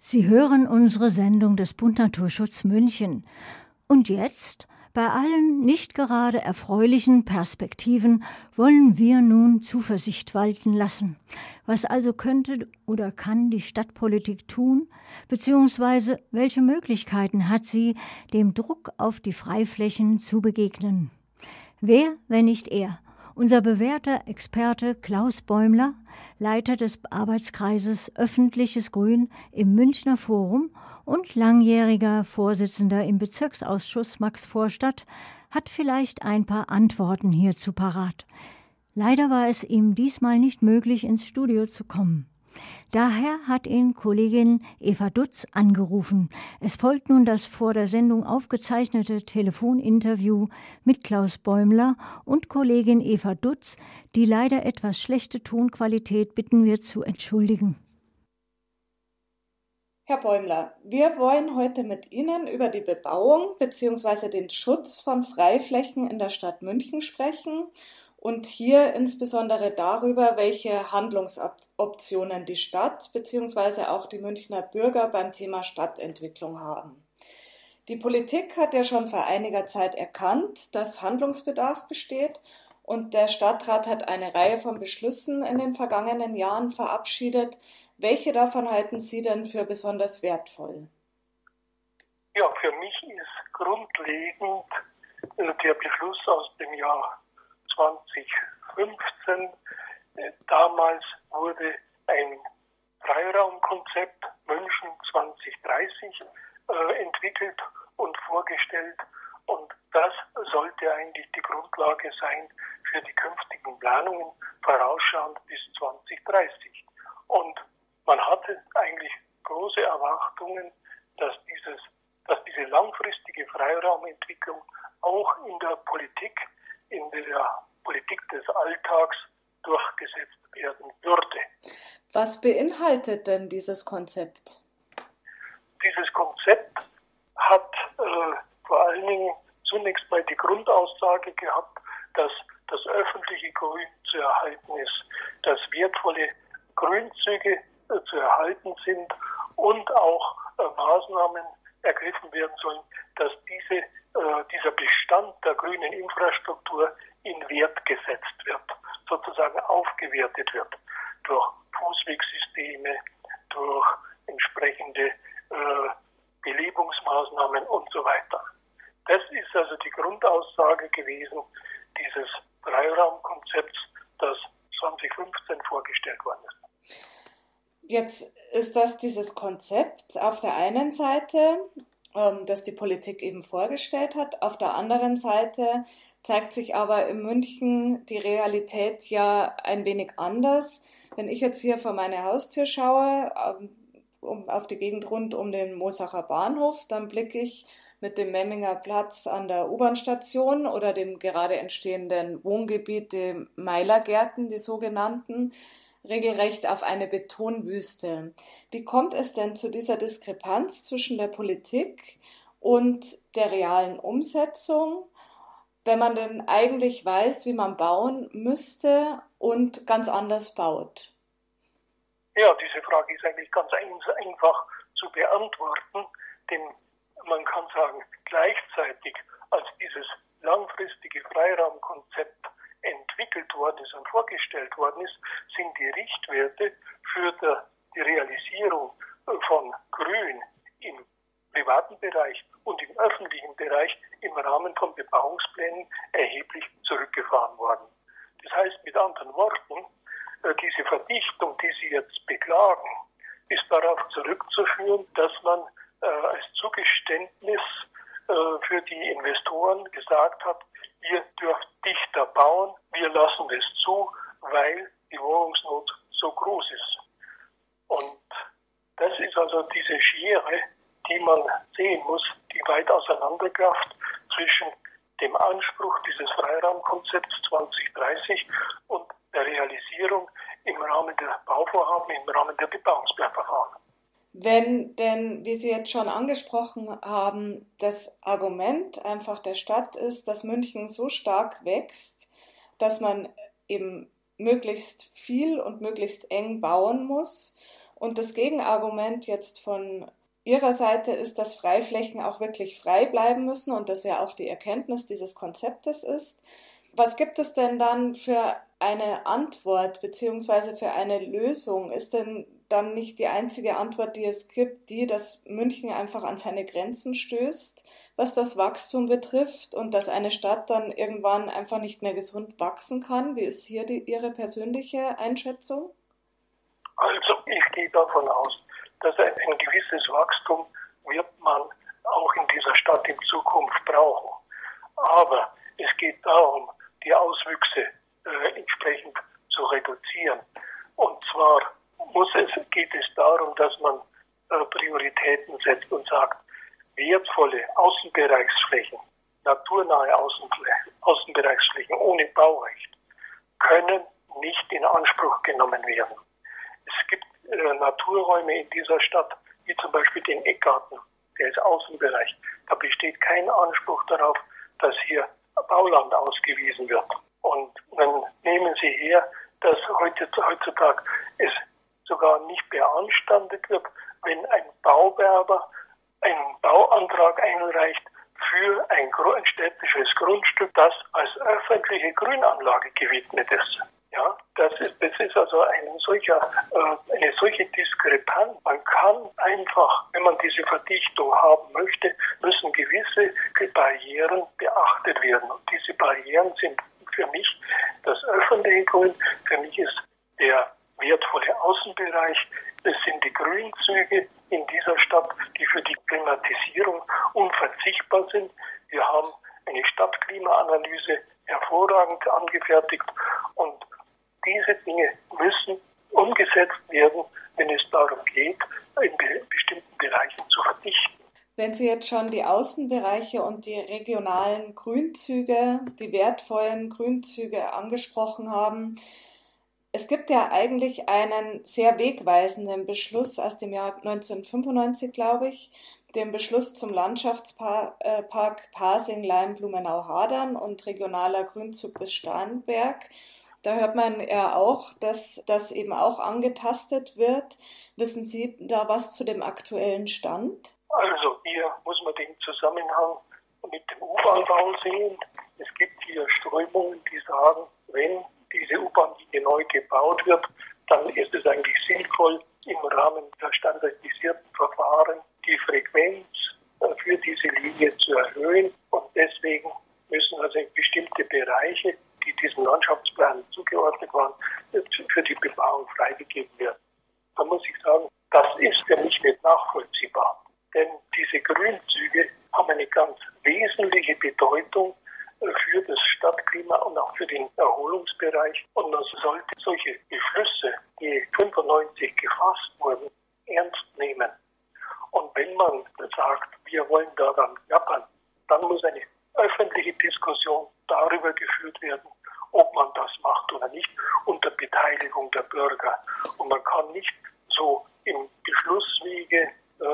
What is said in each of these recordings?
Sie hören unsere Sendung des Bund Naturschutz München. Und jetzt, bei allen nicht gerade erfreulichen Perspektiven, wollen wir nun Zuversicht walten lassen. Was also könnte oder kann die Stadtpolitik tun, beziehungsweise welche Möglichkeiten hat sie, dem Druck auf die Freiflächen zu begegnen? Wer, wenn nicht er? Unser bewährter Experte Klaus Bäumler, Leiter des Arbeitskreises Öffentliches Grün im Münchner Forum und langjähriger Vorsitzender im Bezirksausschuss Max Vorstadt, hat vielleicht ein paar Antworten hierzu parat. Leider war es ihm diesmal nicht möglich, ins Studio zu kommen. Daher hat ihn Kollegin Eva Dutz angerufen. Es folgt nun das vor der Sendung aufgezeichnete Telefoninterview mit Klaus Bäumler und Kollegin Eva Dutz. Die leider etwas schlechte Tonqualität bitten wir zu entschuldigen. Herr Bäumler, wir wollen heute mit Ihnen über die Bebauung bzw. den Schutz von Freiflächen in der Stadt München sprechen und hier insbesondere darüber, welche Handlungsoptionen die Stadt bzw. auch die Münchner Bürger beim Thema Stadtentwicklung haben. Die Politik hat ja schon vor einiger Zeit erkannt, dass Handlungsbedarf besteht und der Stadtrat hat eine Reihe von Beschlüssen in den vergangenen Jahren verabschiedet. Welche davon halten Sie denn für besonders wertvoll? Ja, für mich ist grundlegend äh, der Beschluss aus dem Jahr 2015. Äh, damals wurde ein Freiraumkonzept München 2030 äh, entwickelt und vorgestellt. Und das sollte eigentlich die Grundlage sein für die künftigen Planungen, vorausschauend bis 2030. Und man hatte eigentlich große Erwartungen, dass, dieses, dass diese langfristige Freiraumentwicklung auch in der Politik, in der Politik des Alltags durchgesetzt werden würde. Was beinhaltet denn dieses Konzept? Dieses Konzept hat äh, vor allen Dingen zunächst mal die Grundaussage gehabt, dass das öffentliche Grün zu erhalten ist, dass wertvolle Grünzüge äh, zu erhalten sind und auch äh, Maßnahmen ergriffen werden sollen, dass diese, äh, dieser Bestand der grünen Infrastruktur in Wert gesetzt wird, sozusagen aufgewertet wird durch Fußwegsysteme, durch entsprechende äh, Belebungsmaßnahmen und so weiter. Das ist also die Grundaussage gewesen dieses Freiraumkonzepts, das 2015 vorgestellt worden ist. Jetzt ist das dieses Konzept auf der einen Seite, ähm, das die Politik eben vorgestellt hat, auf der anderen Seite zeigt sich aber in München die Realität ja ein wenig anders. Wenn ich jetzt hier vor meine Haustür schaue, ähm, auf die Gegend rund um den Mosacher Bahnhof, dann blicke ich mit dem Memminger Platz an der U-Bahn-Station oder dem gerade entstehenden Wohngebiet, dem Meilergärten, die sogenannten, regelrecht auf eine Betonwüste. Wie kommt es denn zu dieser Diskrepanz zwischen der Politik und der realen Umsetzung? Wenn man denn eigentlich weiß, wie man bauen müsste und ganz anders baut? Ja, diese Frage ist eigentlich ganz einfach zu beantworten, denn man kann sagen, gleichzeitig als dieses langfristige Freiraumkonzept entwickelt worden ist und vorgestellt worden ist, sind die Richtwerte für die Realisierung von Grün im privaten Bereich und im öffentlichen Bereich im Rahmen von Bebauungsplänen erheblich zurückgefahren worden. Das heißt mit anderen Worten, äh, diese Verdichtung, die Sie jetzt beklagen, ist darauf zurückzuführen, dass man äh, als Zugeständnis äh, für die Investoren gesagt hat, ihr dürft dichter bauen, wir lassen es zu, weil die Wohnungsnot so groß ist. Und das ist also diese Schere, die man sehen muss, die weit auseinanderkraft zwischen dem Anspruch dieses Freiraumkonzepts 2030 und der Realisierung im Rahmen der Bauvorhaben, im Rahmen der Bebauungsplanverfahren. Wenn denn, wie Sie jetzt schon angesprochen haben, das Argument einfach der Stadt ist, dass München so stark wächst, dass man eben möglichst viel und möglichst eng bauen muss, Und das Gegenargument jetzt von Ihrer Seite ist, dass Freiflächen auch wirklich frei bleiben müssen und das ja auch die Erkenntnis dieses Konzeptes ist. Was gibt es denn dann für eine Antwort beziehungsweise für eine Lösung? Ist denn dann nicht die einzige Antwort, die es gibt, die, dass München einfach an seine Grenzen stößt, was das Wachstum betrifft und dass eine Stadt dann irgendwann einfach nicht mehr gesund wachsen kann? Wie ist hier die, Ihre persönliche Einschätzung? Also ich gehe davon aus, dass ein, gewisses Wachstum wird man auch in dieser Stadt in Zukunft brauchen. Aber es geht darum, die Auswüchse äh, entsprechend zu reduzieren. Und zwar muss es, geht es darum, dass man äh, Prioritäten setzt und sagt, wertvolle Außenbereichsflächen, naturnahe Außenbereichsflächen ohne Baurecht können nicht in Anspruch genommen werden. Es gibt äh, Naturräume in dieser Stadt, wie zum Beispiel den Eckgarten, der ist Außenbereich. Da besteht kein Anspruch darauf, dass hier Bauland ausgewiesen wird. Und dann nehmen Sie her, dass heutzutage es sogar nicht beanstandet wird, wenn ein Bauwerber einen Bauantrag einreicht für ein, ein städtisches Grundstück, das als öffentliche Grünanlage gewidmet ist. Ja, das ist, das ist also ein solcher, äh, eine solche Diskrepanz. Man kann einfach, wenn Verdichtung haben möchte, müssen gewisse Barrieren beachtet werden. Und diese Barrieren sind für mich das öffentliche Grün, für mich ist der wertvolle Außenbereich, es sind die Grünzüge in dieser Stadt, die für die Klimatisierung unverzichtbar sind. Wir haben eine Stadtklimaanalyse hervorragend angefertigt und diese Dinge müssen umgesetzt werden, wenn es darum geht, in bestimmten Bereichen zu verdichten. Wenn Sie jetzt schon die Außenbereiche und die regionalen Grünzüge, die wertvollen Grünzüge angesprochen haben, es gibt ja eigentlich einen sehr wegweisenden Beschluss aus dem Jahr 1995, glaube ich, den Beschluss zum Landschaftspark Pasing, Leim, Blumenau, Hadern und regionaler Grünzug bis Starnberg. Da hört man ja auch, dass das eben auch angetastet wird. Wissen Sie da was zu dem aktuellen Stand? Also hier muss man den Zusammenhang mit dem U-Bahn-Bau sehen. Es gibt hier Strömungen, die sagen, wenn diese U-Bahn-Linie neu gebaut wird, dann ist es eigentlich sinnvoll, im Rahmen der standardisierten Verfahren die Frequenz äh, für diese Linie zu erhöhen. Und deswegen müssen also bestimmte Bereiche die diesem Landschaftsplan zugeordnet waren, für die Bebauung freigegeben werden. Da muss ich sagen, das ist für mich nicht nachvollziehbar. Denn diese Grünzüge haben eine ganz wesentliche Bedeutung äh, für das Stadtklima und auch für den Erholungsbereich. Und man sollte solche Beschlüsse, die 95 gefasst wurden, ernst nehmen. Und wenn man sagt, wir wollen daran jappern, dann muss eine öffentliche Diskussion darüber geführt werden, ob man das macht oder nicht, unter Beteiligung der Bürger. Und man kann nicht so im Beschlusswege äh,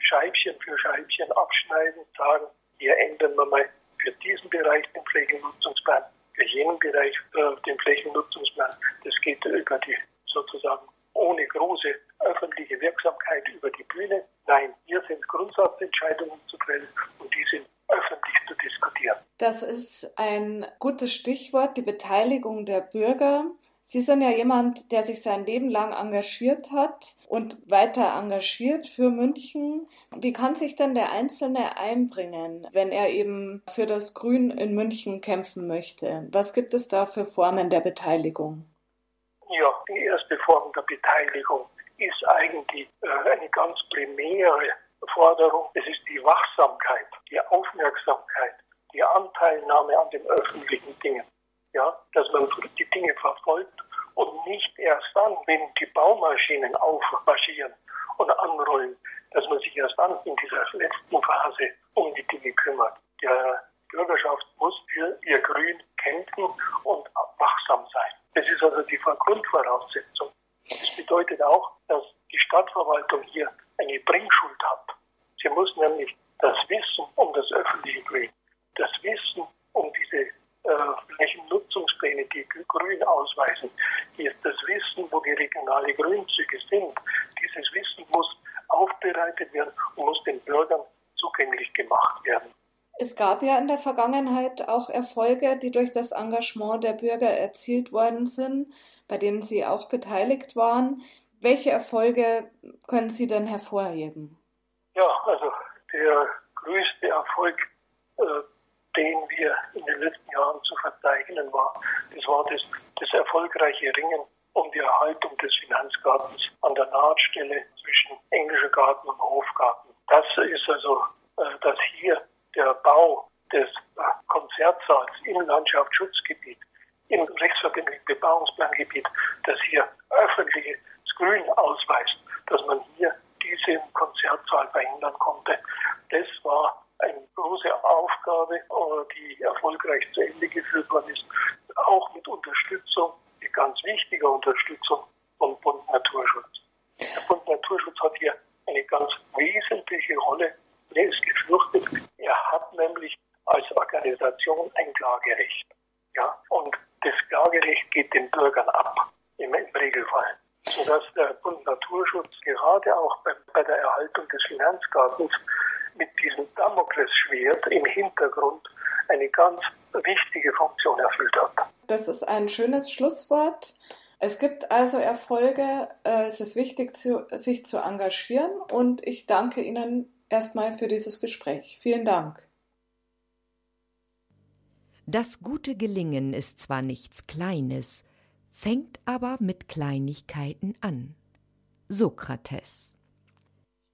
Scheibchen für Scheibchen abschneiden, sagen, hier ändern wir mal für diesen Bereich den Flächennutzungsplan, für jenen Bereich äh, den Flächennutzungsplan. Das geht über die sozusagen ohne große öffentliche Wirksamkeit über die Bühne. Nein, hier sind Grundsatzentscheidungen zu fällen und die sind öffentlich zu diskutieren. Das ist ein gutes Stichwort, die Beteiligung der Bürger. Sie sind ja jemand, der sich sein Leben lang engagiert hat und weiter engagiert für München. Wie kann sich denn der Einzelne einbringen, wenn er eben für das Grün in München kämpfen möchte? Was gibt es da für Formen der Beteiligung? Ja, die erste Form der Beteiligung ist eigentlich äh, eine ganz primäre Forderung. Es ist die Wachsamkeit, die Aufmerksamkeit, die Anteilnahme an den öffentlichen Dingen. Ja, dass man die Dinge verfolgt und nicht erst dann, wenn die Baumaschinen aufmarschieren und anrollen, dass man sich erst dann in dieser letzten Phase um die Dinge kümmert. Der Bürgerschaft muss für ihr Grün kämpfen und wachsam sein. Das ist also die Grundvoraussetzung. Das bedeutet auch, dass die Stadtverwaltung hier eine Bringschuld hat. Sie muss nämlich das Wissen um das öffentliche Grün, das Wissen um diese äh, Flächennutzungspläne, die Grün ausweisen, die, das Wissen, wo die regionale Grünzüge sind, diese vorbereitet werden und muss den Bürgern zugänglich gemacht werden. Es gab ja in der Vergangenheit auch Erfolge, die durch das Engagement der Bürger erzielt worden sind, bei denen Sie auch beteiligt waren. Welche Erfolge können Sie denn hervorheben? Ja, also der größte Erfolg, äh, den wir in den letzten Jahren zu verzeichnen war, das war das, das erfolgreiche Ringen um die Erhaltung des Finanzgartens an der Nahtstelle zwischen Englischer Garten und Hofgarten. Das ist also, äh, dass hier der Bau des äh, Konzertsaals im Landschaftsschutzgebiet, im rechtsverbindlichen Bebauungsplangebiet, das hier öffentliches Grün ausweist, dass man hier diesen Konzertsaal verhindern konnte. Das war eine große Aufgabe, äh, die erfolgreich zu Ende geführt worden ist, auch mit Unterstützung, die ganz wichtige Unterstützung vom Bund Naturschutz. Der Bund Naturschutz hat hier eine ganz wesentliche Rolle. Er ist gefürchtet. Er hat nämlich als Organisation ein Klagerecht. Ja, und das Klagerecht geht den Bürgern ab, im, im Regelfall sodass der Bund Naturschutz gerade auch bei, bei der Erhaltung des Finanzgartens mit diesem Damoklesschwert im Hintergrund eine ganz wichtige Funktion erfüllt hat. Das ist ein schönes Schlusswort. Es gibt also Erfolge. Äh, es ist wichtig, sich zu engagieren und ich danke Ihnen erstmal für dieses Gespräch. Vielen Dank. Das gute Gelingen ist zwar nichts Kleines, fängt aber mit Kleinigkeiten an. Sokrates